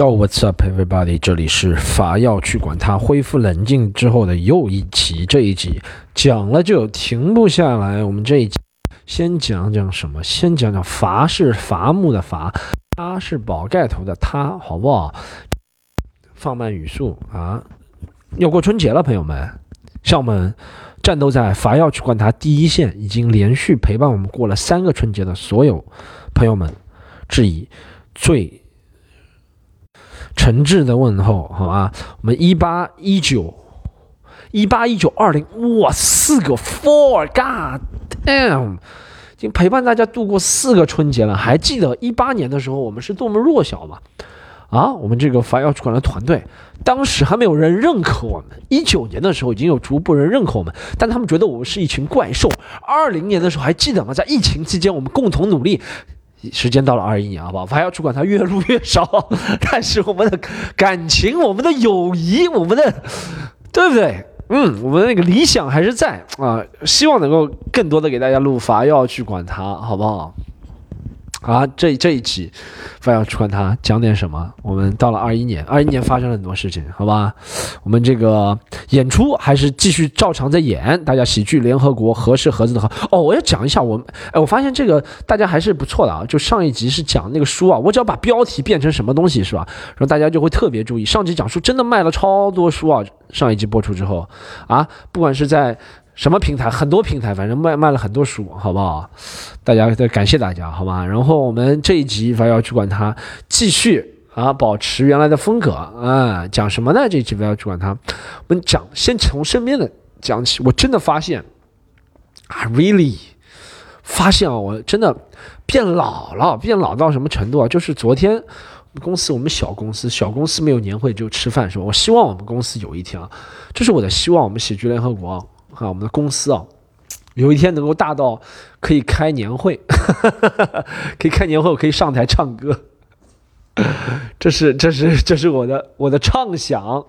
Yo, what's up, everybody？这里是法药去管他，恢复冷静之后的又一集。这一集讲了就停不下来。我们这一集先讲讲什么？先讲讲伐是伐木的伐，他是宝盖头的他，好不好？放慢语速啊！要过春节了，朋友们，像我们战斗在法药去管他第一线，已经连续陪伴我们过了三个春节的所有朋友们，致以最。诚挚的问候，好吧？我们一八一九，一八一九二零，哇，四个 four，god damn，已经陪伴大家度过四个春节了。还记得一八年的时候，我们是多么弱小吗？啊，我们这个法药主管的团队，当时还没有人认可我们。一九年的时候，已经有逐步人认可我们，但他们觉得我们是一群怪兽。二零年的时候，还记得吗？在疫情期间，我们共同努力。时间到了二一年，好不好？还要主管他越录越少，但是我们的感情、我们的友谊、我们的，对不对？嗯，我们的那个理想还是在啊，希望能够更多的给大家录法要去管他，好不好？啊，这这一期，发要去管他讲点什么？我们到了二一年，二一年发生了很多事情，好吧？我们这个演出还是继续照常在演，大家喜剧联合国合适盒子的合哦，我要讲一下我们，哎，我发现这个大家还是不错的啊。就上一集是讲那个书啊，我只要把标题变成什么东西是吧？然后大家就会特别注意。上集讲书真的卖了超多书啊，上一集播出之后啊，不管是在。什么平台？很多平台，反正卖卖了很多书，好不好？大家再感谢大家，好吧？然后我们这一集反要去管它，继续啊，保持原来的风格啊，讲什么呢？这一集不要去管它，我们讲，先从身边的讲起。我真的发现啊，really 发现啊，我真的变老了，变老到什么程度啊？就是昨天公司，我们小公司，小公司没有年会就吃饭是吧？我希望我们公司有一天啊，这是我的希望，我们喜剧联合国。啊，我们的公司啊，有一天能够大到可以开年会，可以开年会，我可以上台唱歌，这是这是这是我的我的畅想，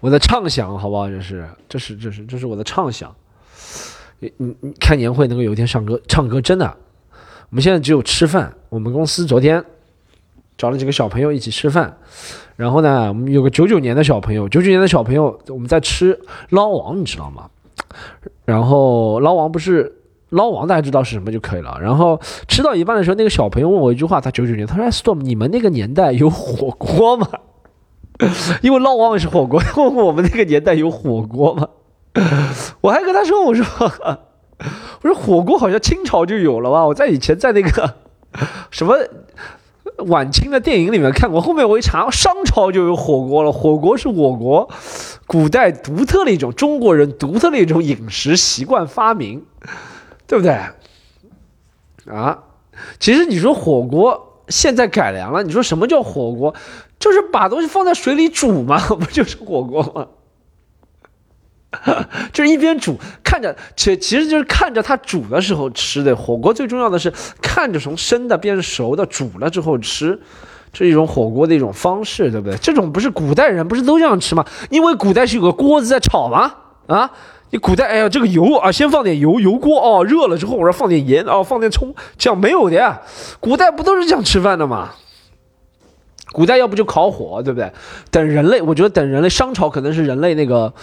我的畅想，好不好？这是这是这是这是我的畅想。你你你开年会能够有一天唱歌唱歌，真的。我们现在只有吃饭。我们公司昨天找了几个小朋友一起吃饭。然后呢，我们有个九九年的小朋友，九九年的小朋友，我们在吃捞王，你知道吗？然后捞王不是捞王，大家知道是什么就可以了。然后吃到一半的时候，那个小朋友问我一句话，他九九年，他说：“Storm，你们那个年代有火锅吗？” 因为捞王也是火锅，问我们那个年代有火锅吗？我还跟他说：“我说，我说火锅好像清朝就有了吧？我在以前在那个什么。”晚清的电影里面看过，后面我一查，商朝就有火锅了。火锅是我国古代独特的一种中国人独特的一种饮食习惯发明，对不对？啊，其实你说火锅现在改良了，你说什么叫火锅？就是把东西放在水里煮嘛，不就是火锅吗？就是一边煮，看着，其其实就是看着它煮的时候吃的火锅。最重要的是看着从生的变熟的，煮了之后吃，这是一种火锅的一种方式，对不对？这种不是古代人不是都这样吃吗？因为古代是有个锅子在炒吗？啊，你古代哎呀，这个油啊，先放点油，油锅哦，热了之后我说放点盐哦，放点葱，这样没有的呀。古代不都是这样吃饭的吗？古代要不就烤火，对不对？等人类，我觉得等人类，商朝可能是人类那个。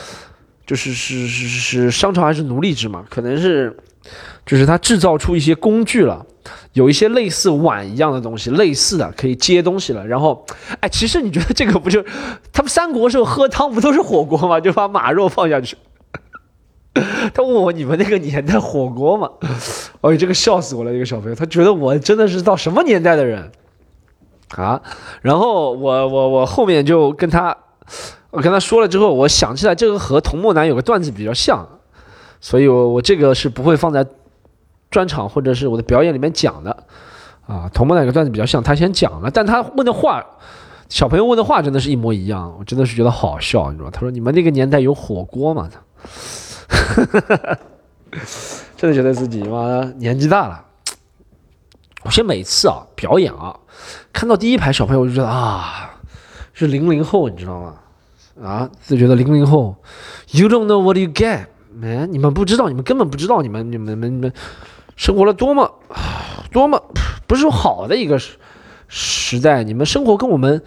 就是是是是商朝还是奴隶制嘛？可能是，就是他制造出一些工具了，有一些类似碗一样的东西，类似的可以接东西了。然后，哎，其实你觉得这个不就，他们三国时候喝汤不都是火锅吗？就把马肉放下去。他问我你们那个年代火锅吗？哎，这个笑死我了，这个小朋友，他觉得我真的是到什么年代的人啊？然后我我我后面就跟他。我跟他说了之后，我想起来这个和童梦男有个段子比较像，所以我我这个是不会放在专场或者是我的表演里面讲的啊。童梦男有个段子比较像，他先讲了，但他问的话，小朋友问的话真的是一模一样，我真的是觉得好笑，你知道吗他说你们那个年代有火锅吗？真的觉得自己妈年纪大了。我现在每次啊表演啊，看到第一排小朋友，我就觉得啊，是零零后，你知道吗？啊，自觉的零零后，You don't know what you get，man，你们不知道，你们根本不知道，你们你们你们你们生活了多么 多么不是好的一个时代，你们生活跟我们，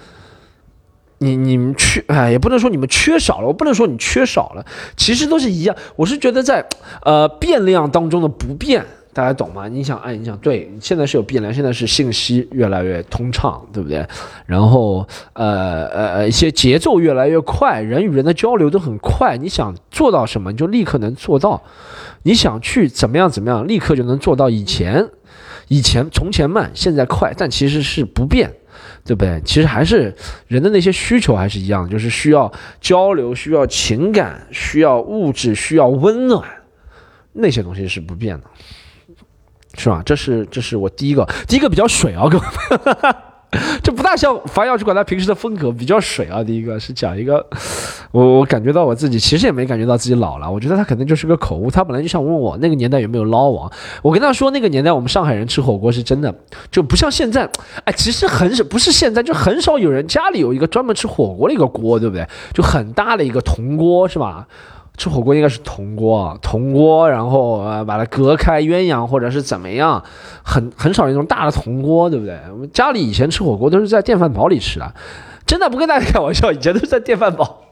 你你们缺哎，也不能说你们缺少了，我不能说你缺少了，其实都是一样。我是觉得在呃变量当中的不变。大家懂吗？你想，哎，你想，对，现在是有变量，现在是信息越来越通畅，对不对？然后，呃呃，一些节奏越来越快，人与人的交流都很快。你想做到什么，你就立刻能做到；你想去怎么样怎么样，立刻就能做到。以前，以前从前慢，现在快，但其实是不变，对不对？其实还是人的那些需求还是一样，就是需要交流，需要情感，需要物质，需要温暖，那些东西是不变的。是吧？这是这是我第一个，第一个比较水啊，各位，这不大像樊耀主管他平时的风格，比较水啊。第一个是讲一个，我我感觉到我自己其实也没感觉到自己老了，我觉得他可能就是个口误。他本来就想问我那个年代有没有捞王，我跟他说那个年代我们上海人吃火锅是真的，就不像现在。哎，其实很少，不是现在就很少有人家里有一个专门吃火锅的一个锅，对不对？就很大的一个铜锅，是吧？吃火锅应该是铜锅，铜锅，然后呃把它隔开鸳鸯或者是怎么样，很很少那种大的铜锅，对不对？我们家里以前吃火锅都是在电饭煲里吃的，真的不跟大家开玩笑，以前都是在电饭煲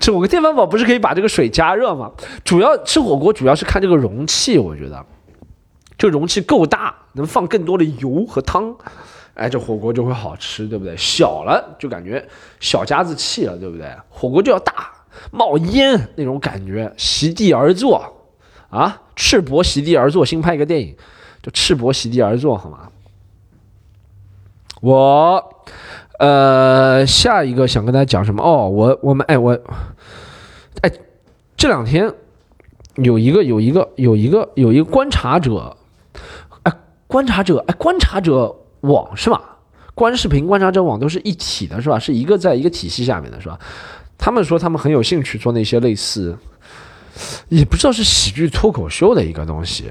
吃火锅。电饭煲不是可以把这个水加热吗？主要吃火锅主要是看这个容器，我觉得，这容器够大，能放更多的油和汤，哎，这火锅就会好吃，对不对？小了就感觉小家子气了，对不对？火锅就要大。冒烟那种感觉，席地而坐，啊，赤膊席地而坐。新拍一个电影，就赤膊席地而坐，好吗？我，呃，下一个想跟大家讲什么？哦，我我们哎我，哎，这两天有一个有一个有一个有一个观察者，哎，观察者哎，观察者网是吧？观视频观察者网都是一体的，是吧？是一个在一个体系下面的，是吧？他们说他们很有兴趣做那些类似，也不知道是喜剧脱口秀的一个东西，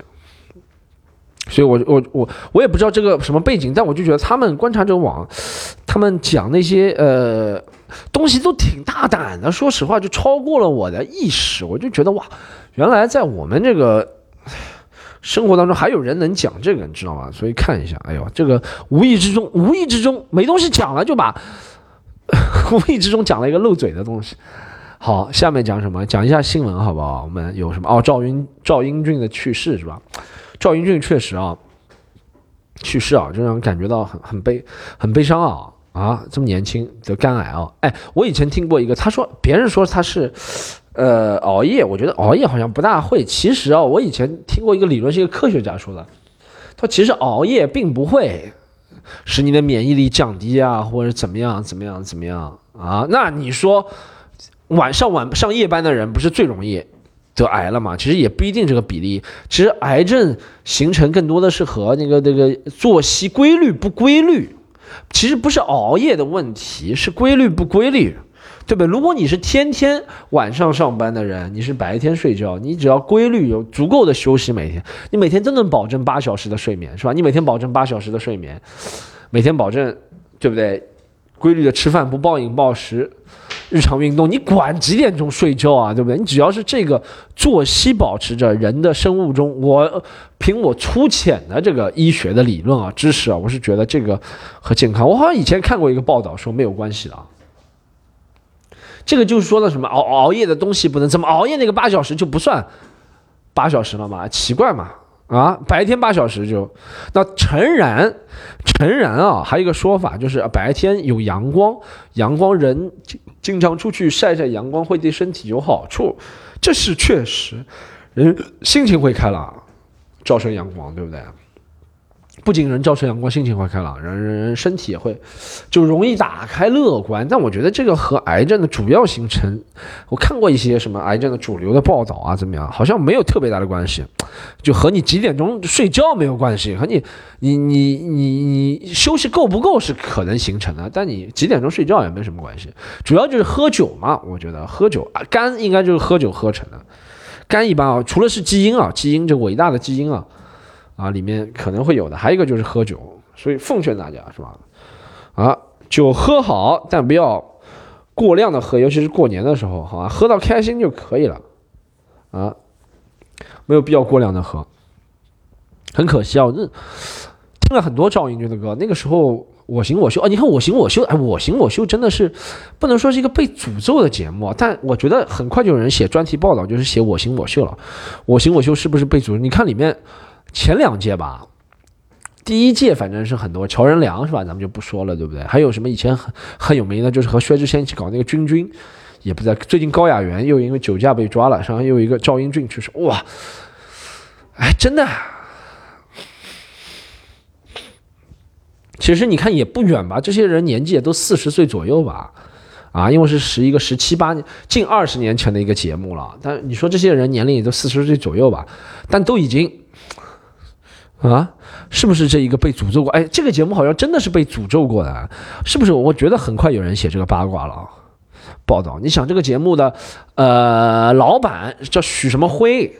所以我我我我也不知道这个什么背景，但我就觉得他们观察者网，他们讲那些呃东西都挺大胆的，说实话就超过了我的意识，我就觉得哇，原来在我们这个生活当中还有人能讲这个，你知道吗？所以看一下，哎呦，这个无意之中无意之中没东西讲了，就把。无意之中讲了一个漏嘴的东西。好，下面讲什么？讲一下新闻好不好？我们有什么？哦，赵英赵英俊的去世是吧？赵英俊确实啊，去世啊，就让人感觉到很很悲很悲伤啊啊！这么年轻得肝癌啊！哎，我以前听过一个，他说别人说他是呃熬夜，我觉得熬夜好像不大会。其实啊，我以前听过一个理论，是一个科学家说的，他说其实熬夜并不会。使你的免疫力降低啊，或者怎么样怎么样怎么样啊？那你说晚上晚上夜班的人不是最容易得癌了吗？其实也不一定这个比例。其实癌症形成更多的是和那个那个作息规律不规律。其实不是熬夜的问题，是规律不规律。对不对？如果你是天天晚上上班的人，你是白天睡觉，你只要规律有足够的休息，每天你每天都能保证八小时的睡眠，是吧？你每天保证八小时的睡眠，每天保证，对不对？规律的吃饭，不暴饮暴食，日常运动，你管几点钟睡觉啊？对不对？你只要是这个作息保持着，人的生物钟，我凭我粗浅的这个医学的理论啊知识啊，我是觉得这个和健康，我好像以前看过一个报道说没有关系的啊。这个就是说的什么熬熬夜的东西不能怎么熬夜那个八小时就不算八小时了吗？奇怪嘛啊，白天八小时就那诚然诚然啊，还有一个说法就是白天有阳光，阳光人经经常出去晒晒阳光会对身体有好处，这是确实，人心情会开朗，照射阳光，对不对？不仅人照射阳光，心情会开朗，人人身体也会就容易打开乐观。但我觉得这个和癌症的主要形成，我看过一些什么癌症的主流的报道啊，怎么样？好像没有特别大的关系，就和你几点钟睡觉没有关系，和你你你你你休息够不够是可能形成的，但你几点钟睡觉也没什么关系。主要就是喝酒嘛，我觉得喝酒啊，肝应该就是喝酒喝成的。肝一般啊，除了是基因啊，基因这伟大的基因啊。啊，里面可能会有的，还有一个就是喝酒，所以奉劝大家是吧？啊，酒喝好，但不要过量的喝，尤其是过年的时候，好吧？喝到开心就可以了，啊，没有必要过量的喝。很可惜啊，我听了很多赵英俊的歌，那个时候我行我秀啊！你看我行我秀，哎，我行我秀真的是不能说是一个被诅咒的节目，但我觉得很快就有人写专题报道，就是写我行我秀了。我行我秀是不是被诅咒？你看里面前两届吧，第一届反正是很多乔任梁是吧？咱们就不说了，对不对？还有什么以前很很有名的，就是和薛之谦一起搞那个君君，也不在。最近高雅媛又因为酒驾被抓了，然后又一个赵英俊去世，哇，哎，真的。其实你看也不远吧，这些人年纪也都四十岁左右吧，啊，因为是十一个十七八年近二十年前的一个节目了。但你说这些人年龄也都四十岁左右吧，但都已经，啊，是不是这一个被诅咒过？哎，这个节目好像真的是被诅咒过的，是不是？我觉得很快有人写这个八卦了，报道。你想这个节目的，呃，老板叫许什么辉？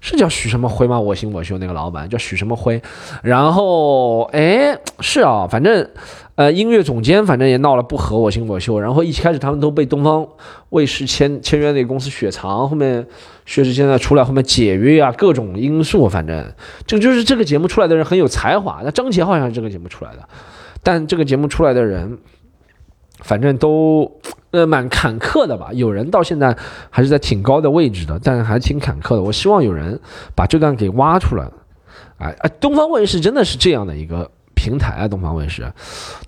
是叫许什么辉吗？我行我秀那个老板叫许什么辉，然后哎是啊，反正呃音乐总监反正也闹了不和我行我秀，然后一开始他们都被东方卫视签签约那个公司雪藏，后面薛之谦呢出来后面解约啊，各种因素，反正这就是这个节目出来的人很有才华，那张杰好像是这个节目出来的，但这个节目出来的人。反正都呃蛮坎坷的吧，有人到现在还是在挺高的位置的，但还挺坎坷的。我希望有人把这段给挖出来。哎哎，东方卫视真的是这样的一个平台啊！东方卫视，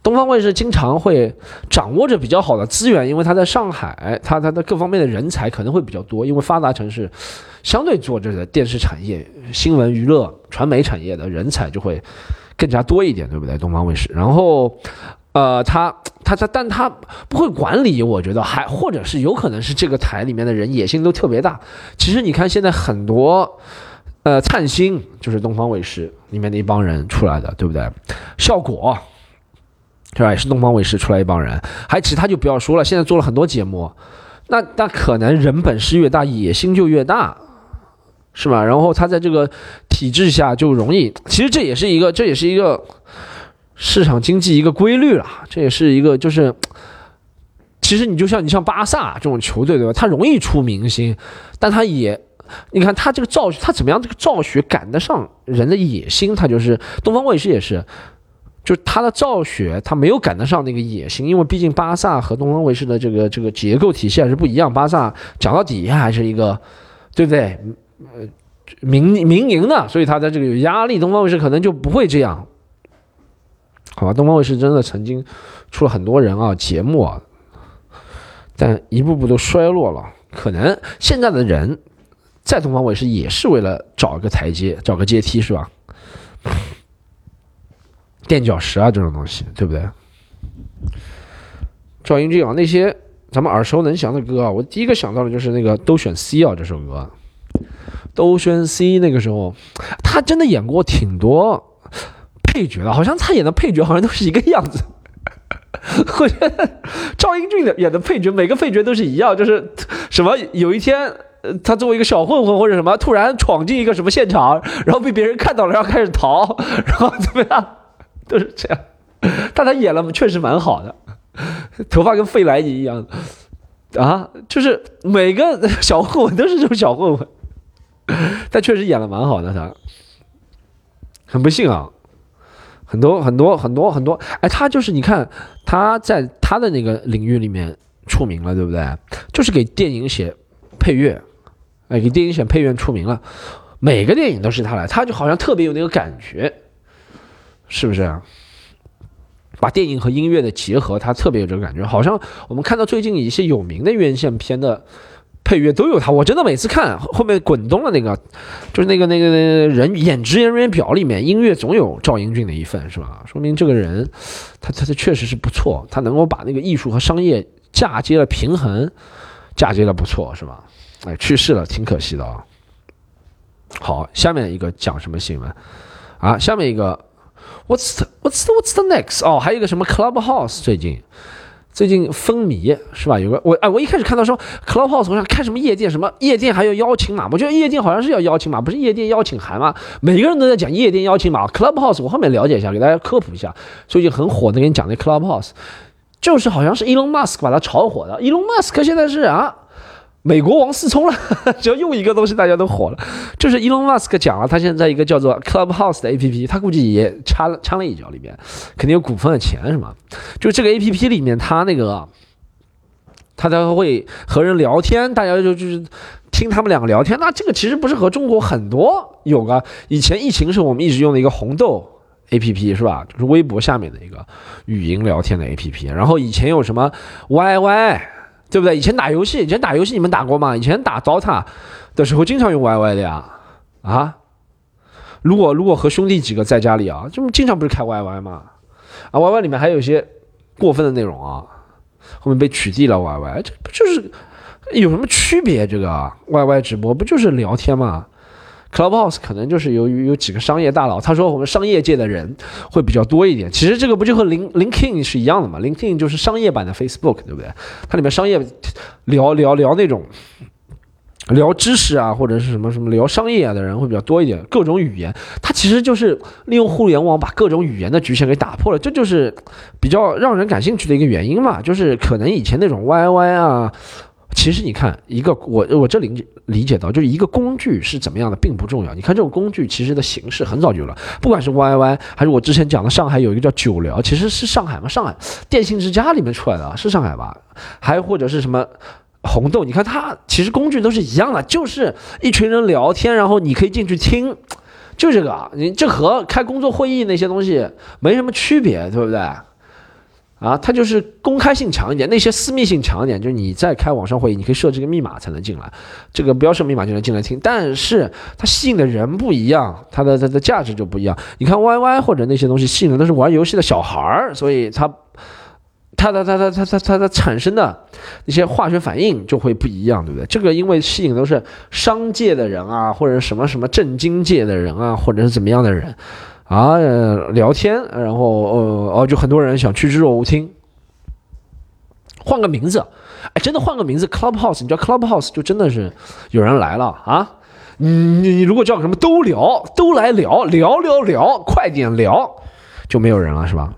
东方卫视经常会掌握着比较好的资源，因为它在上海，它它的各方面的人才可能会比较多，因为发达城市相对做这个电视产业、新闻娱乐、传媒产业的人才就会更加多一点，对不对？东方卫视，然后。呃，他他他，但他不会管理，我觉得还或者是有可能是这个台里面的人野心都特别大。其实你看现在很多，呃，灿星就是东方卫视里面的一帮人出来的，对不对？效果是吧？也是东方卫视出来一帮人，还其他就不要说了。现在做了很多节目，那那可能人本事越大，野心就越大，是吧？然后他在这个体制下就容易，其实这也是一个，这也是一个。市场经济一个规律了，这也是一个，就是，其实你就像你像巴萨这种球队，对吧？他容易出明星，但他也，你看他这个造，他怎么样？这个造血赶得上人的野心，他就是东方卫视也是，就是他的造血，他没有赶得上那个野心，因为毕竟巴萨和东方卫视的这个这个结构体系还是不一样。巴萨讲到底还是一个，对不对？呃，民民营的，所以他在这个有压力。东方卫视可能就不会这样。好吧，东方卫视真的曾经出了很多人啊，节目啊，但一步步都衰落了。可能现在的人在东方卫视也是为了找一个台阶，找个阶梯，是吧？垫脚石啊，这种东西，对不对？赵英俊啊，那些咱们耳熟能详的歌啊，我第一个想到的就是那个都选 C 啊，这首歌，都选 C。那个时候他真的演过挺多。配角的，好像他演的配角好像都是一个样子。我觉得赵英俊的演的配角，每个配角都是一样，就是什么有一天，他作为一个小混混或者什么，突然闯进一个什么现场，然后被别人看到了，然后开始逃，然后怎么样，都是这样。但他演了确实蛮好的，头发跟费莱尼一样啊，就是每个小混混都是这种小混混，但确实演的蛮好的，他很不幸啊。很多很多很多很多，哎，他就是你看他在他的那个领域里面出名了，对不对？就是给电影写配乐，哎，给电影选配乐出名了，每个电影都是他来，他就好像特别有那个感觉，是不是啊？把电影和音乐的结合，他特别有这个感觉，好像我们看到最近一些有名的院线片的。配乐都有他，我真的每次看后面滚动的那个，就是那个那个那个人演职业人员表里面，音乐总有赵英俊的一份，是吧？说明这个人，他他他确实是不错，他能够把那个艺术和商业嫁接了平衡，嫁接的不错，是吧？哎，去世了，挺可惜的啊。好，下面一个讲什么新闻啊？下面一个，What's the What's the What's the next？哦，还有一个什么 Clubhouse 最近。最近风靡是吧？有个我哎，我一开始看到说 Clubhouse 好像开什么夜店，什么夜店还要邀请码，我觉得夜店好像是要邀请码，不是夜店邀请函吗？每个人都在讲夜店邀请码。Clubhouse 我后面了解一下，给大家科普一下。最近很火的，给你讲那 Clubhouse，就是好像是 Elon Musk 把它炒火的。Elon Musk 现在是啊，美国王思聪了，只要用一个东西，大家都火了。就是 Elon Musk 讲了，他现在一个叫做 Clubhouse 的 APP，他估计也插了掺了一脚，里面肯定有股份的钱，是吗？就这个 APP 里面，他那个他才会和人聊天，大家就就是听他们两个聊天。那这个其实不是和中国很多有个以前疫情时候我们一直用的一个红豆 APP 是吧？就是微博下面的一个语音聊天的 APP。然后以前有什么 YY。对不对？以前打游戏，以前打游戏你们打过吗？以前打 DOTA 的时候经常用 YY 的呀，啊？如果如果和兄弟几个在家里啊，就经常不是开 YY 吗？啊，YY 里面还有一些过分的内容啊，后面被取缔了 YY，这不就是有什么区别？这个 YY 直播不就是聊天吗？Clubhouse 可能就是由于有几个商业大佬，他说我们商业界的人会比较多一点。其实这个不就和 Lin LinkedIn 是一样的嘛？LinkedIn 就是商业版的 Facebook，对不对？它里面商业聊聊聊那种聊知识啊，或者是什么什么聊商业啊的人会比较多一点。各种语言，它其实就是利用互联网把各种语言的局限给打破了，这就是比较让人感兴趣的一个原因嘛。就是可能以前那种 YY 啊。其实你看，一个我我这理理解到，就是一个工具是怎么样的，并不重要。你看这种工具其实的形式很早就有了，不管是 YY 还是我之前讲的上海有一个叫九聊，其实是上海嘛，上海电信之家里面出来的，是上海吧？还或者是什么红豆？你看它其实工具都是一样的，就是一群人聊天，然后你可以进去听，就这个，你这和开工作会议那些东西没什么区别，对不对？啊，它就是公开性强一点，那些私密性强一点。就是你在开网上会议，你可以设置个密码才能进来，这个不要设密码就能进来听。但是它吸引的人不一样，它的它的价值就不一样。你看 YY 或者那些东西吸引的都是玩游戏的小孩儿，所以它它的它它它它它的产生的那些化学反应就会不一样，对不对？这个因为吸引都是商界的人啊，或者什么什么政经界的人啊，或者是怎么样的人。啊，聊天，然后呃哦，就很多人想趋之若鹜听，换个名字，哎，真的换个名字，Clubhouse，你知道 Clubhouse 就真的是有人来了啊！你你如果叫什么都聊，都来聊聊聊聊，快点聊，就没有人了，是吧？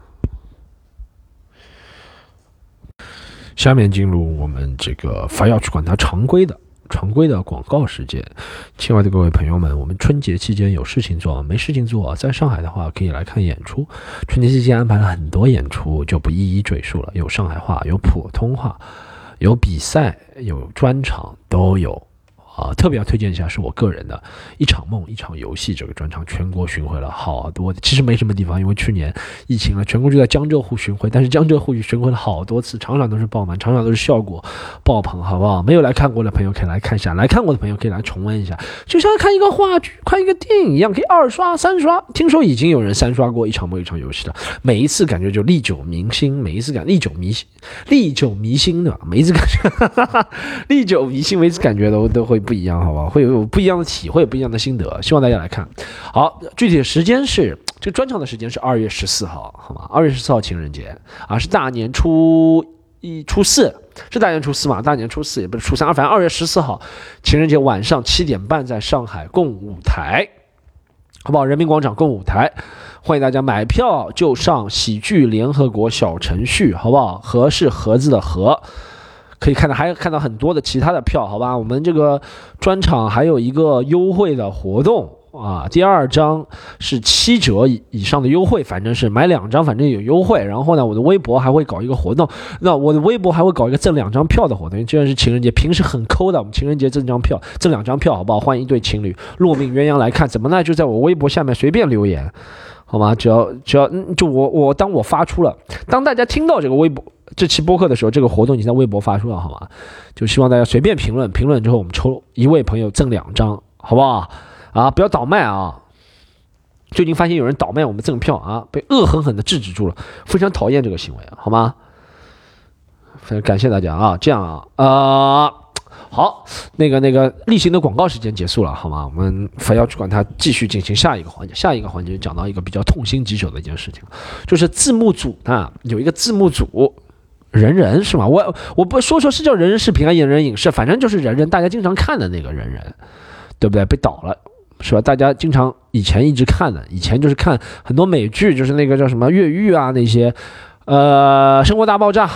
下面进入我们这个凡要去管它常规的。常规的广告时间，亲爱的各位朋友们，我们春节期间有事情做，没事情做，在上海的话可以来看演出。春节期间安排了很多演出，就不一一赘述了。有上海话，有普通话，有比赛，有专场，都有。啊，特别要推荐一下，是我个人的一场梦一场游戏这个专场，全国巡回了好多，其实没什么地方，因为去年疫情了，全国就在江浙沪巡回，但是江浙沪巡回了好多次，场场都是爆满，场场都是效果爆棚，好不好？没有来看过的朋友可以来看一下，来看过的朋友可以来重温一下，就像看一个话剧、看一个电影一样，可以二刷、三刷。听说已经有人三刷过一场梦一场游戏了，每一次感觉就历久弥新，每一次感历久弥新，历久弥新的，每一次感觉 历久弥新，每一次感觉都都会。不一样，好吧，会有不一样的体会，不一样的心得，希望大家来看。好，具体的时间是这个专场的时间是二月十四号，好吗？二月十四号情人节啊，是大年初一、初四，是大年初四嘛？大年初四也不是初三，反正二月十四号情人节晚上七点半在上海共舞台，好不好？人民广场共舞台，欢迎大家买票就上喜剧联合国小程序，好不好？盒是盒子的盒。可以看到，还有看到很多的其他的票，好吧？我们这个专场还有一个优惠的活动啊，第二张是七折以以上的优惠，反正是买两张，反正有优惠。然后呢，我的微博还会搞一个活动，那我的微博还会搞一个赠两张票的活动，既然是情人节，平时很抠的，我们情人节赠张票，赠两张票，好不好？欢迎一对情侣落命鸳鸯来看，怎么呢？就在我微博下面随便留言，好吗？只要只要，就我我当我发出了，当大家听到这个微博。这期播客的时候，这个活动已经在微博发出了，好吗？就希望大家随便评论，评论之后我们抽一位朋友赠两张，好不好？啊，不要倒卖啊！最近发现有人倒卖我们赠票啊，被恶狠狠地制止住了，非常讨厌这个行为，好吗？非常感谢大家啊！这样啊，呃，好，那个那个例行的广告时间结束了，好吗？我们非要去管它继续进行下一个环节，下一个环节讲到一个比较痛心疾首的一件事情，就是字幕组啊，有一个字幕组。人人是吗？我我不说说是叫人人视频啊，人人影视，反正就是人人，大家经常看的那个人人，对不对？被倒了，是吧？大家经常以前一直看的，以前就是看很多美剧，就是那个叫什么越狱啊那些，呃，生活大爆炸，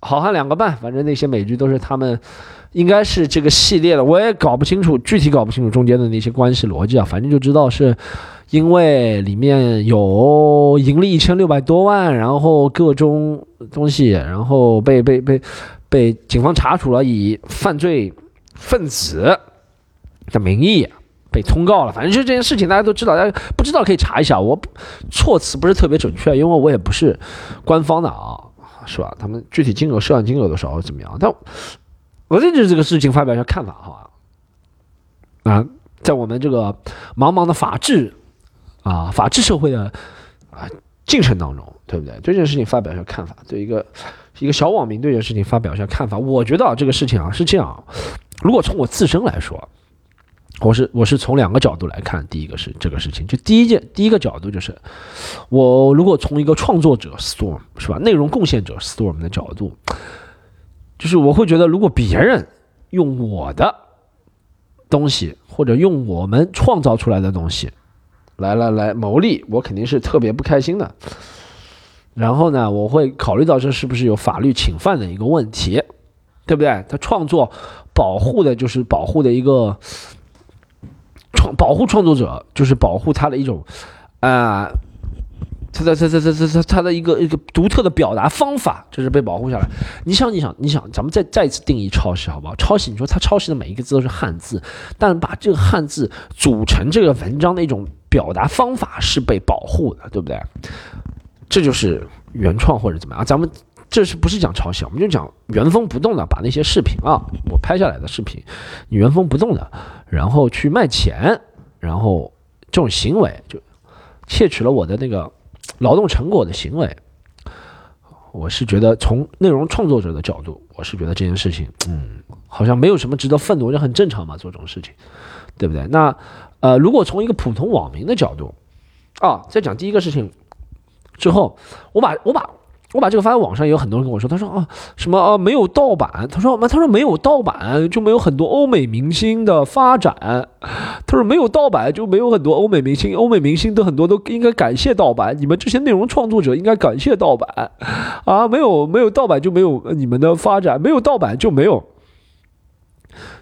好汉两个半，反正那些美剧都是他们应该是这个系列的，我也搞不清楚，具体搞不清楚中间的那些关系逻辑啊，反正就知道是，因为里面有盈利一千六百多万，然后各种东西，然后被被被被警方查处了，以犯罪分子的名义被通告了。反正就这件事情，大家都知道，大家不知道可以查一下，我措辞不是特别准确，因为我也不是官方的啊，是吧？他们具体金额涉案金额多少怎么样？但我对这个事情发表一下看法，好吧？啊，在我们这个茫茫的法治啊法治社会的啊进程当中，对不对？对这件事情发表一下看法，对一个一个小网民对这件事情发表一下看法。我觉得啊，这个事情啊是这样，如果从我自身来说，我是我是从两个角度来看。第一个是这个事情，就第一件第一个角度就是，我如果从一个创作者 Storm 是吧，内容贡献者 Storm 的角度。就是我会觉得，如果别人用我的东西，或者用我们创造出来的东西，来来来牟利，我肯定是特别不开心的。然后呢，我会考虑到这是不是有法律侵犯的一个问题，对不对？他创作保护的就是保护的一个创保护创作者，就是保护他的一种啊。他他他他他他他的一个一个独特的表达方法，就是被保护下来。你想，你想，你想，咱们再再次定义抄袭，好不好？抄袭，你说他抄袭的每一个字都是汉字，但把这个汉字组成这个文章的一种表达方法是被保护的，对不对？这就是原创或者怎么样？咱们这是不是讲抄袭？我们就讲原封不动的把那些视频啊，我拍下来的视频，你原封不动的，然后去卖钱，然后这种行为就窃取了我的那个。劳动成果的行为，我是觉得从内容创作者的角度，我是觉得这件事情，嗯，好像没有什么值得愤怒，就很正常嘛，做这种事情，对不对？那，呃，如果从一个普通网民的角度，啊，在讲第一个事情之后，我把我把。我把这个发在网上，也有很多人跟我说，他说啊，什么啊，没有盗版，他说，他说没有盗版就没有很多欧美明星的发展，他说没有盗版就没有很多欧美明星，欧美明星都很多都应该感谢盗版，你们这些内容创作者应该感谢盗版，啊，没有没有盗版就没有你们的发展，没有盗版就没有。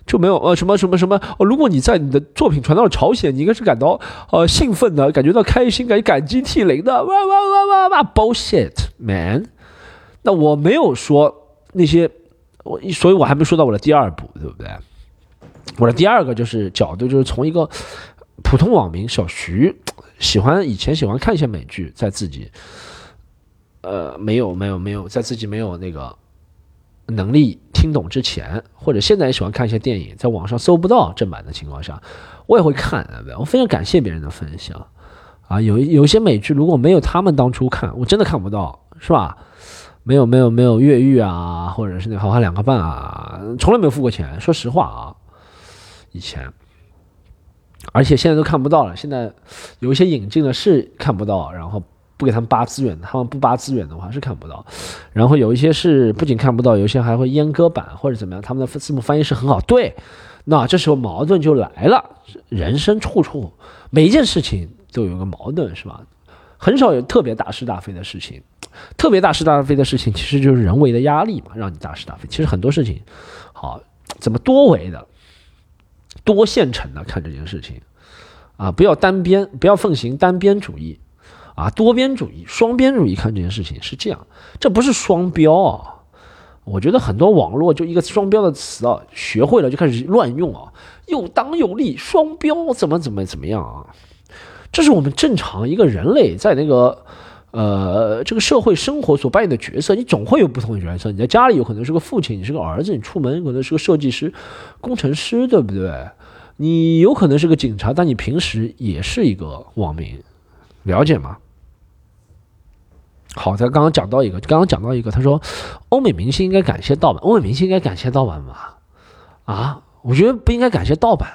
就没有呃什么什么什么，如果你在你的作品传到了朝鲜，你应该是感到呃兴奋的，感觉到开心，感觉感激涕零的，哇哇哇哇哇，bullshit man。那我没有说那些，我所以我还没说到我的第二步，对不对？我的第二个就是角度，就是从一个普通网民小徐，喜欢以前喜欢看一些美剧，在自己呃没有没有没有在自己没有那个。能力听懂之前，或者现在也喜欢看一些电影，在网上搜不到正版的情况下，我也会看。我非常感谢别人的分享啊！有有一些美剧如果没有他们当初看，我真的看不到，是吧？没有没有没有越狱啊，或者是那好汉两个半啊，从来没有付过钱。说实话啊，以前，而且现在都看不到了。现在有一些引进的是看不到，然后。不给他们扒资源，他们不扒资源的话是看不到。然后有一些是不仅看不到，有些还会阉割版或者怎么样，他们的字幕翻译是很好。对，那这时候矛盾就来了。人生处处每一件事情都有个矛盾，是吧？很少有特别大是大非的事情。特别大是大非的事情其实就是人为的压力嘛，让你大是大非。其实很多事情，好怎么多维的、多线程的看这件事情啊？不要单边，不要奉行单边主义。啊，多边主义、双边主义看这件事情是这样，这不是双标啊。我觉得很多网络就一个双标的词啊，学会了就开始乱用啊，又当又立，双标怎么怎么怎么样啊？这是我们正常一个人类在那个呃这个社会生活所扮演的角色，你总会有不同的角色。你在家里有可能是个父亲，你是个儿子；你出门可能是个设计师、工程师，对不对？你有可能是个警察，但你平时也是一个网民，了解吗？好，他刚刚讲到一个，刚刚讲到一个，他说，欧美明星应该感谢盗版，欧美明星应该感谢盗版吗？啊，我觉得不应该感谢盗版，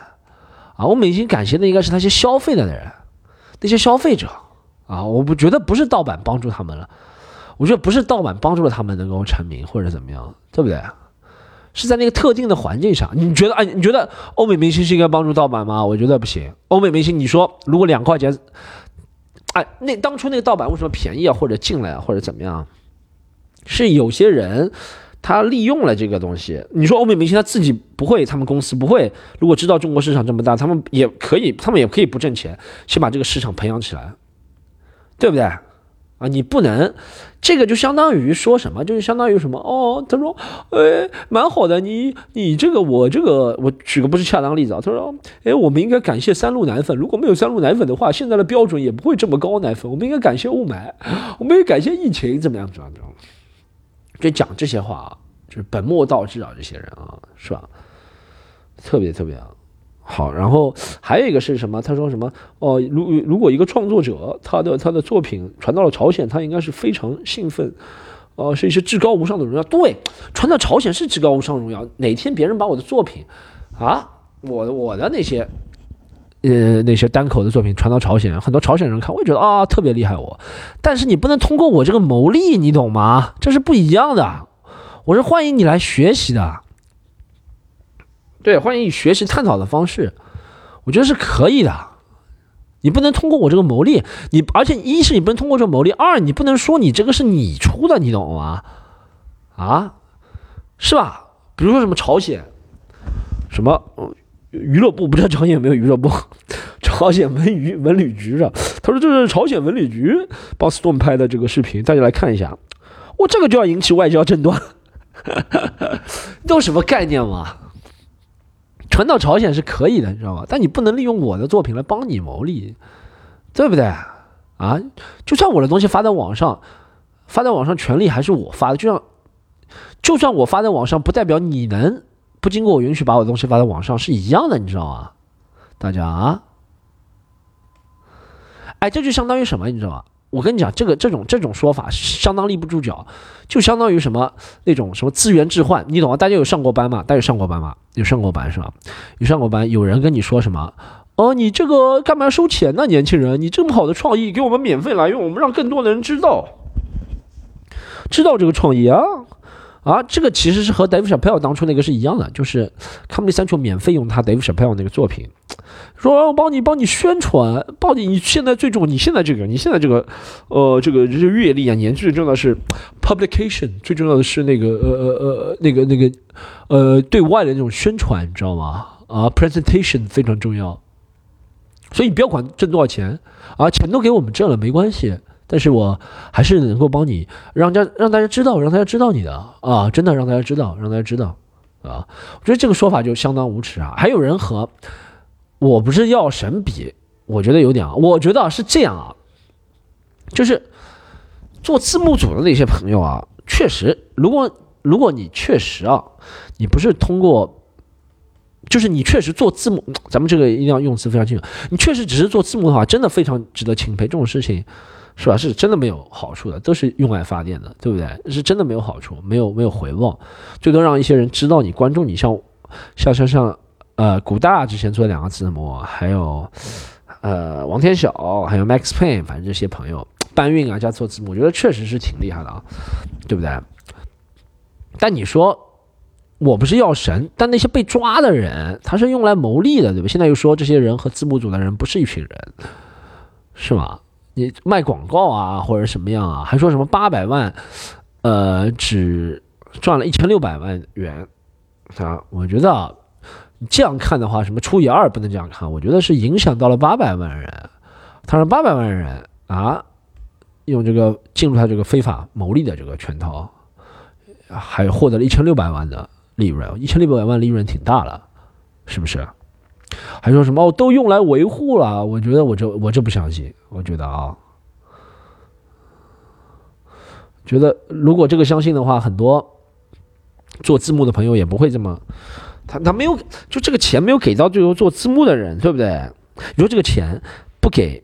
啊，欧美明星感谢的应该是那些消费的人，那些消费者，啊，我不觉得不是盗版帮助他们了，我觉得不是盗版帮助了他们能够成名或者怎么样，对不对？是在那个特定的环境上，你觉得，哎，你觉得欧美明星是应该帮助盗版吗？我觉得不行，欧美明星，你说如果两块钱。哎，那当初那个盗版为什么便宜啊，或者进来啊，或者怎么样？是有些人他利用了这个东西。你说欧美明星他自己不会，他们公司不会，如果知道中国市场这么大，他们也可以，他们也可以不挣钱，先把这个市场培养起来，对不对？啊，你不能，这个就相当于说什么？就是相当于什么？哦，他说，哎，蛮好的，你你这个我这个我举个不是恰当例子啊。他说，哎，我们应该感谢三鹿奶粉，如果没有三鹿奶粉的话，现在的标准也不会这么高。奶粉，我们应该感谢雾霾，我们也感谢疫情，怎么样？怎么样？就讲这些话啊，就是本末倒置啊，这些人啊，是吧？特别特别啊。好，然后还有一个是什么？他说什么？哦，如如果一个创作者他的他的作品传到了朝鲜，他应该是非常兴奋，哦，是一些至高无上的荣耀。对，传到朝鲜是至高无上荣耀。哪天别人把我的作品，啊，我我的那些，呃，那些单口的作品传到朝鲜，很多朝鲜人看，我也觉得啊，特别厉害我。但是你不能通过我这个牟利，你懂吗？这是不一样的。我是欢迎你来学习的。对，欢迎以学习探讨的方式，我觉得是可以的。你不能通过我这个牟利，你而且一是你不能通过这个牟利，二你不能说你这个是你出的，你懂吗？啊，是吧？比如说什么朝鲜，什么娱乐部，不知道朝鲜有没有娱乐部？朝鲜文娱文旅局的，他说这是朝鲜文旅局帮 Storm 拍的这个视频，大家来看一下。我这个就要引起外交争端，都什么概念嘛？传到朝鲜是可以的，你知道吧？但你不能利用我的作品来帮你牟利，对不对？啊，就算我的东西发在网上，发在网上权利还是我发的，就像，就算我发在网上，不代表你能不经过我允许把我的东西发在网上是一样的，你知道吗？大家啊，哎，这就相当于什么，你知道吗？我跟你讲，这个这种这种说法相当立不住脚，就相当于什么那种什么资源置换，你懂吗？大家有上过班吗？大家有上过班吗？有上过班是吧？有上过班，有人跟你说什么？哦，你这个干嘛要收钱呢？年轻人，你这么好的创意，给我们免费来用，我们让更多的人知道，知道这个创意啊。啊，这个其实是和 Dave Chappelle 当初那个是一样的，就是 Comedy Central 免费用他 Dave Chappelle 那个作品，说我帮你帮你宣传，帮你你现在最重，你现在这个你现在这个，呃，这个这阅历啊，年纪最重要的是 publication，最重要的是那个呃呃呃那个那个呃对外的那种宣传，你知道吗？啊，presentation 非常重要，所以你不要管挣多少钱，啊，钱都给我们挣了没关系。但是我还是能够帮你，让家让大家知道，让大家知道你的啊，真的让大家知道，让大家知道啊。我觉得这个说法就相当无耻啊。还有人和我不是药神比，我觉得有点啊。我觉得是这样啊，就是做字幕组的那些朋友啊，确实，如果如果你确实啊，你不是通过，就是你确实做字幕，咱们这个一定要用词非常清楚。你确实只是做字幕的话，真的非常值得钦佩。这种事情。是吧？是真的没有好处的，都是用爱发电的，对不对？是真的没有好处，没有没有回报，最多让一些人知道你关注你，像像像像呃古大之前做两个字幕，还有呃王天晓，还有 Max Payne，反正这些朋友搬运啊加做字幕，我觉得确实是挺厉害的啊，对不对？但你说我不是药神，但那些被抓的人他是用来牟利的，对吧？现在又说这些人和字幕组的人不是一群人，是吗？你卖广告啊，或者什么样啊？还说什么八百万，呃，只赚了一千六百万元啊？我觉得你这样看的话，什么除以二不能这样看。我觉得是影响到了八百万人，他说八百万人啊，用这个进入他这个非法牟利的这个圈套，还获得了一千六百万的利润，一千六百万利润挺大了，是不是？还说什么哦，都用来维护了？我觉得我这我这不相信。我觉得啊，觉得如果这个相信的话，很多做字幕的朋友也不会这么，他他没有就这个钱没有给到最后做字幕的人，对不对？你说这个钱不给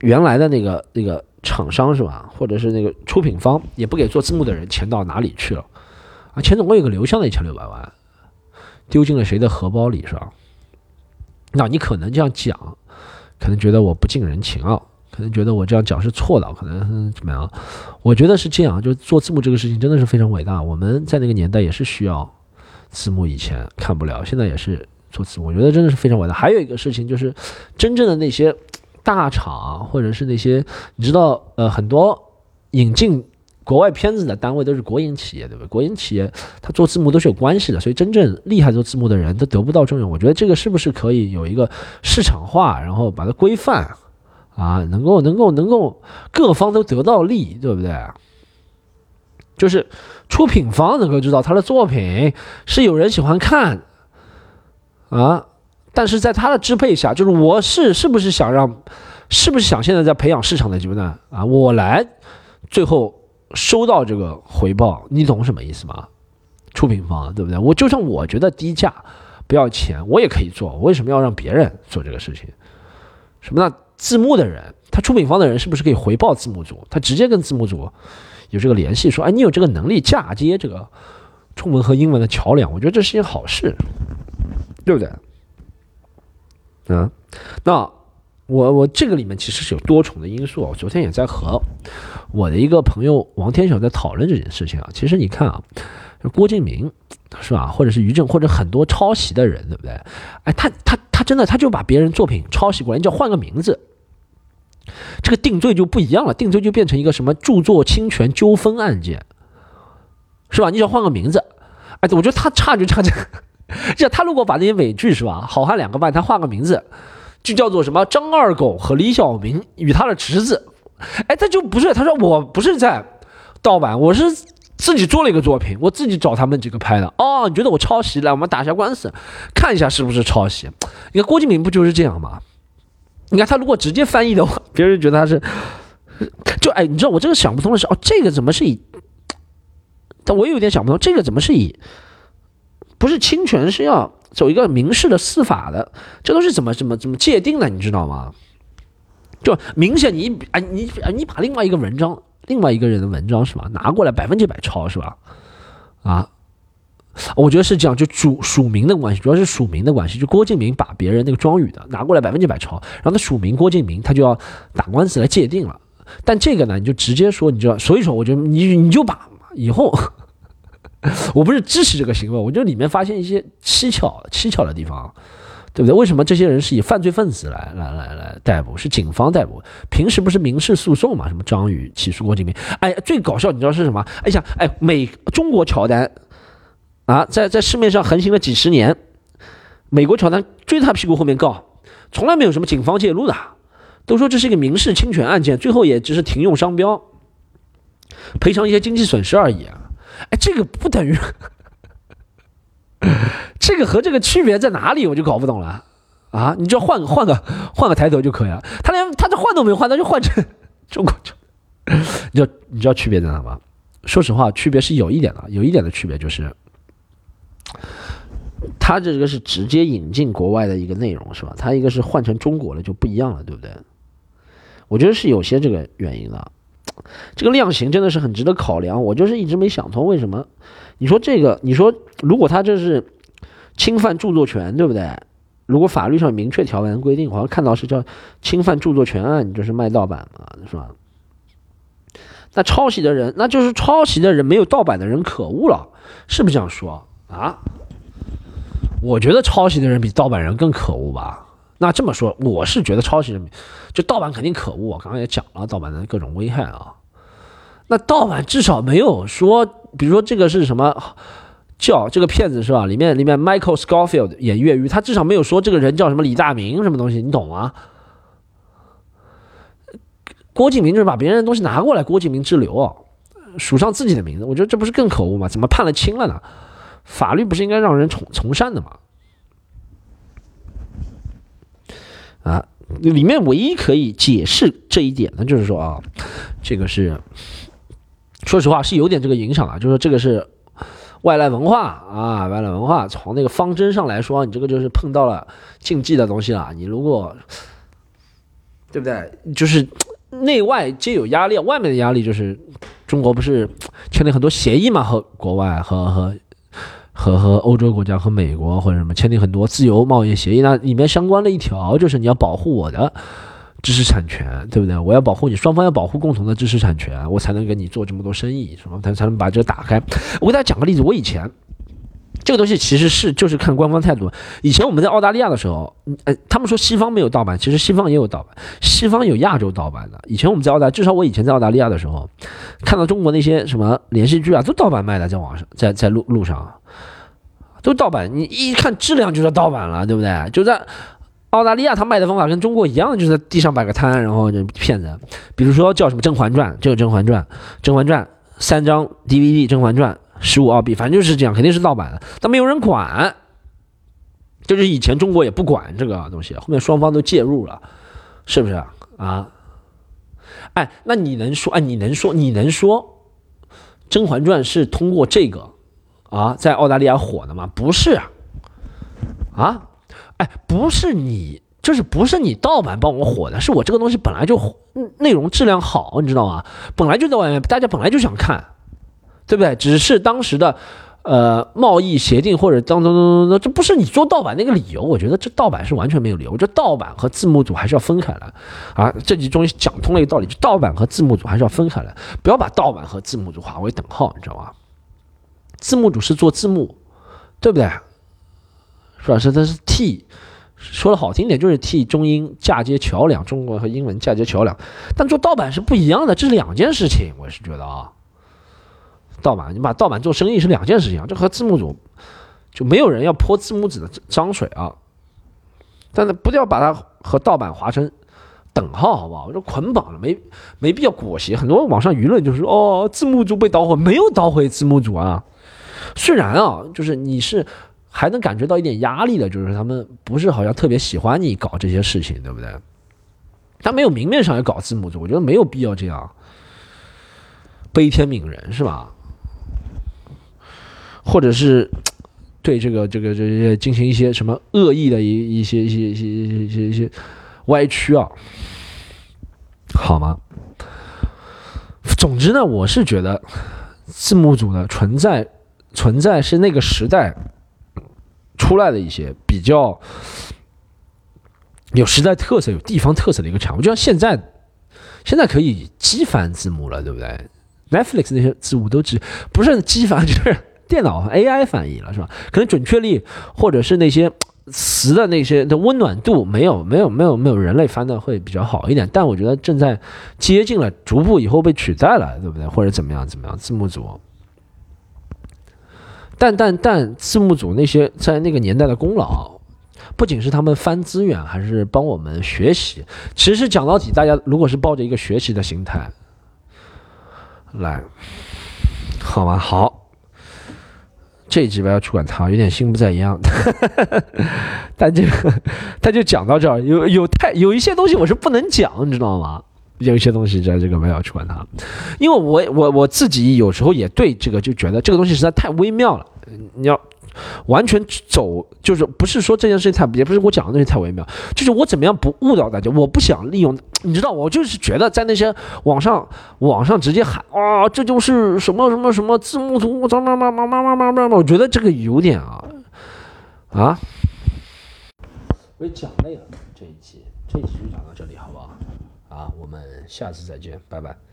原来的那个那个厂商是吧？或者是那个出品方也不给做字幕的人，钱到哪里去了？啊，钱总共有个流向的一千六百万，丢进了谁的荷包里是吧？那你可能这样讲，可能觉得我不近人情啊，可能觉得我这样讲是错的，可能怎么样？我觉得是这样，就做字幕这个事情真的是非常伟大。我们在那个年代也是需要字幕，以前看不了，现在也是做字幕，我觉得真的是非常伟大。还有一个事情就是，真正的那些大厂或者是那些你知道，呃，很多引进。国外片子的单位都是国营企业，对不对？国营企业它做字幕都是有关系的，所以真正厉害做字幕的人都得不到重用。我觉得这个是不是可以有一个市场化，然后把它规范啊，能够能够能够各方都得到利益，对不对？就是出品方能够知道他的作品是有人喜欢看啊，但是在他的支配下，就是我是是不是想让，是不是想现在在培养市场的阶段啊，我来最后收到这个回报，你懂什么意思吗？出品方对不对？我就算我觉得低价不要钱，我也可以做，我为什么要让别人做这个事情？什么呢？字幕的人，他出品方的人是不是可以回报字幕组？他直接跟字幕组。有这个联系，说哎，你有这个能力嫁接这个中文和英文的桥梁，我觉得这是件好事，对不对？嗯，那我我这个里面其实是有多重的因素。我昨天也在和我的一个朋友王天晓在讨论这件事情啊。其实你看啊，郭敬明是吧，或者是于正，或者很多抄袭的人，对不对？哎，他他他真的他就把别人作品抄袭过来，你叫换个名字。这个定罪就不一样了，定罪就变成一个什么著作侵权纠纷案件，是吧？你只要换个名字，哎，我觉得他差就差这个，这他如果把那些美剧是吧，好汉两个半，他换个名字，就叫做什么张二狗和李小明与他的侄子，哎，他就不是，他说我不是在盗版，我是自己做了一个作品，我自己找他们几个拍的。哦，你觉得我抄袭？了，我们打一下官司，看一下是不是抄袭。你看郭敬明不就是这样吗？你看他如果直接翻译的话，别人觉得他是，就哎，你知道我这个想不通的是，哦，这个怎么是以？但我有点想不通，这个怎么是以？不是侵权是要走一个民事的司法的，这都是怎么怎么怎么界定的？你知道吗？就明显你哎你哎你把另外一个文章，另外一个人的文章是吧，拿过来百分之百抄是吧？啊？我觉得是这样，就署署名的关系，主要是署名的关系。就郭敬明把别人那个庄宇的拿过来百分之百抄，然后他署名郭敬明，他就要打官司来界定了。但这个呢，你就直接说，你就所以说，我觉得你你就把以后，我不是支持这个行为，我觉得里面发现一些蹊跷蹊跷的地方，对不对？为什么这些人是以犯罪分子来来来来逮捕，是警方逮捕？平时不是民事诉讼嘛？什么张宇起诉郭敬明？哎，最搞笑，你知道是什么？哎呀，哎，美中国乔丹。啊，在在市面上横行了几十年，美国乔丹追他屁股后面告，从来没有什么警方介入的，都说这是一个民事侵权案件，最后也只是停用商标，赔偿一些经济损失而已啊。哎，这个不等于，这个和这个区别在哪里？我就搞不懂了啊！你就换个换个换个抬头就可以了，他连他这换都没换，他就换成中国球，你知道你知道区别在哪吗？说实话，区别是有一点的，有一点的区别就是。他这个是直接引进国外的一个内容，是吧？他一个是换成中国了就不一样了，对不对？我觉得是有些这个原因的。这个量刑真的是很值得考量。我就是一直没想通为什么？你说这个，你说如果他这是侵犯著作权，对不对？如果法律上明确条文规定，好像看到是叫侵犯著作权案，就是卖盗版嘛，是吧？那抄袭的人，那就是抄袭的人没有盗版的人可恶了，是不是这样说？啊，我觉得抄袭的人比盗版人更可恶吧？那这么说，我是觉得抄袭人就盗版肯定可恶。我刚刚也讲了盗版的各种危害啊。那盗版至少没有说，比如说这个是什么叫这个骗子是吧？里面里面 Michael Scofield 演越狱，他至少没有说这个人叫什么李大明什么东西，你懂吗？郭敬明就是把别人的东西拿过来，郭敬明之流，署上自己的名字，我觉得这不是更可恶吗？怎么判了轻了呢？法律不是应该让人从从善的吗？啊，里面唯一可以解释这一点的，就是说啊，这个是，说实话是有点这个影响啊，就是说这个是外来文化啊，外来文化从那个方针上来说，你这个就是碰到了禁忌的东西了。你如果对不对？就是内外皆有压力，外面的压力就是中国不是签了很多协议嘛，和国外和和。和和欧洲国家和美国或者什么签订很多自由贸易协议，那里面相关的一条就是你要保护我的知识产权，对不对？我要保护你，双方要保护共同的知识产权，我才能跟你做这么多生意，什么才才能把这个打开。我给大家讲个例子，我以前这个东西其实是就是看官方态度。以前我们在澳大利亚的时候，呃，他们说西方没有盗版，其实西方也有盗版，西方有亚洲盗版的。以前我们在澳大，至少我以前在澳大利亚的时候，看到中国那些什么连续剧啊，都盗版卖的，在网上，在在路路上，都盗版。你一看质量就是盗版了，对不对？就在澳大利亚，他卖的方法跟中国一样，就是在地上摆个摊，然后就骗子。比如说叫什么《甄嬛传》，这个《甄嬛传》，《甄嬛传》三张 DVD，《甄嬛传》。十五澳币，反正就是这样，肯定是盗版的，但没有人管。就是以前中国也不管这个东西，后面双方都介入了，是不是啊？哎，那你能说？哎，你能说？你能说《甄嬛传》是通过这个啊，在澳大利亚火的吗？不是啊，啊，哎，不是你，就是不是你盗版帮我火的，是我这个东西本来就内容质量好，你知道吗？本来就在外面，大家本来就想看。对不对？只是当时的，呃，贸易协定或者当当当当当，这不是你做盗版那个理由。我觉得这盗版是完全没有理由。我觉得盗版和字幕组还是要分开来啊。这集终于讲通了一个道理，就盗版和字幕组还是要分开来，不要把盗版和字幕组划为等号，你知道吗？字幕组是做字幕，对不对？是吧？是它是替，说的好听点就是替中英嫁接桥梁，中国和英文嫁接桥梁。但做盗版是不一样的，这是两件事情。我是觉得啊。盗版，你把盗版做生意是两件事情啊，这和字幕组就没有人要泼字幕组的脏水啊。但是不要把它和盗版划成等号，好不好？我说捆绑了，没没必要裹挟。很多网上舆论就是说哦，字幕组被捣毁，没有捣毁字幕组啊。虽然啊，就是你是还能感觉到一点压力的，就是他们不是好像特别喜欢你搞这些事情，对不对？他没有明面上要搞字幕组，我觉得没有必要这样悲天悯人，是吧？或者是对这个这个这些进行一些什么恶意的一一些一些一些一些一些歪曲啊，好吗？总之呢，我是觉得字幕组的存在存在是那个时代出来的一些比较有时代特色、有地方特色的一个产物，就像现在现在可以机翻字幕了，对不对？Netflix 那些字幕都只不是机翻，就是。电脑 AI 翻译了是吧？可能准确率或者是那些词的那些的温暖度没有没有没有没有人类翻的会比较好一点，但我觉得正在接近了，逐步以后被取代了，对不对？或者怎么样怎么样？字幕组，但但但字幕组那些在那个年代的功劳，不仅是他们翻资源，还是帮我们学习。其实讲到底，大家如果是抱着一个学习的心态来，好吗？好。这一集不要去管他，有点心不在焉。但这个他就讲到这儿，有有太有一些东西我是不能讲，你知道吗？有一些东西在这个不要去管他，因为我我我自己有时候也对这个就觉得这个东西实在太微妙了，你要。完全走，就是不是说这件事情太，也不是我讲的东西太微妙，就是我怎么样不误导大家，我不想利用，你知道，我就是觉得在那些网上网上直接喊啊，这就是什么什么什么字幕图，怎么怎么怎么怎么怎么，我觉得这个有点啊啊，我也讲累了，这一期这一期就讲到这里好不好？啊，我们下次再见，拜拜。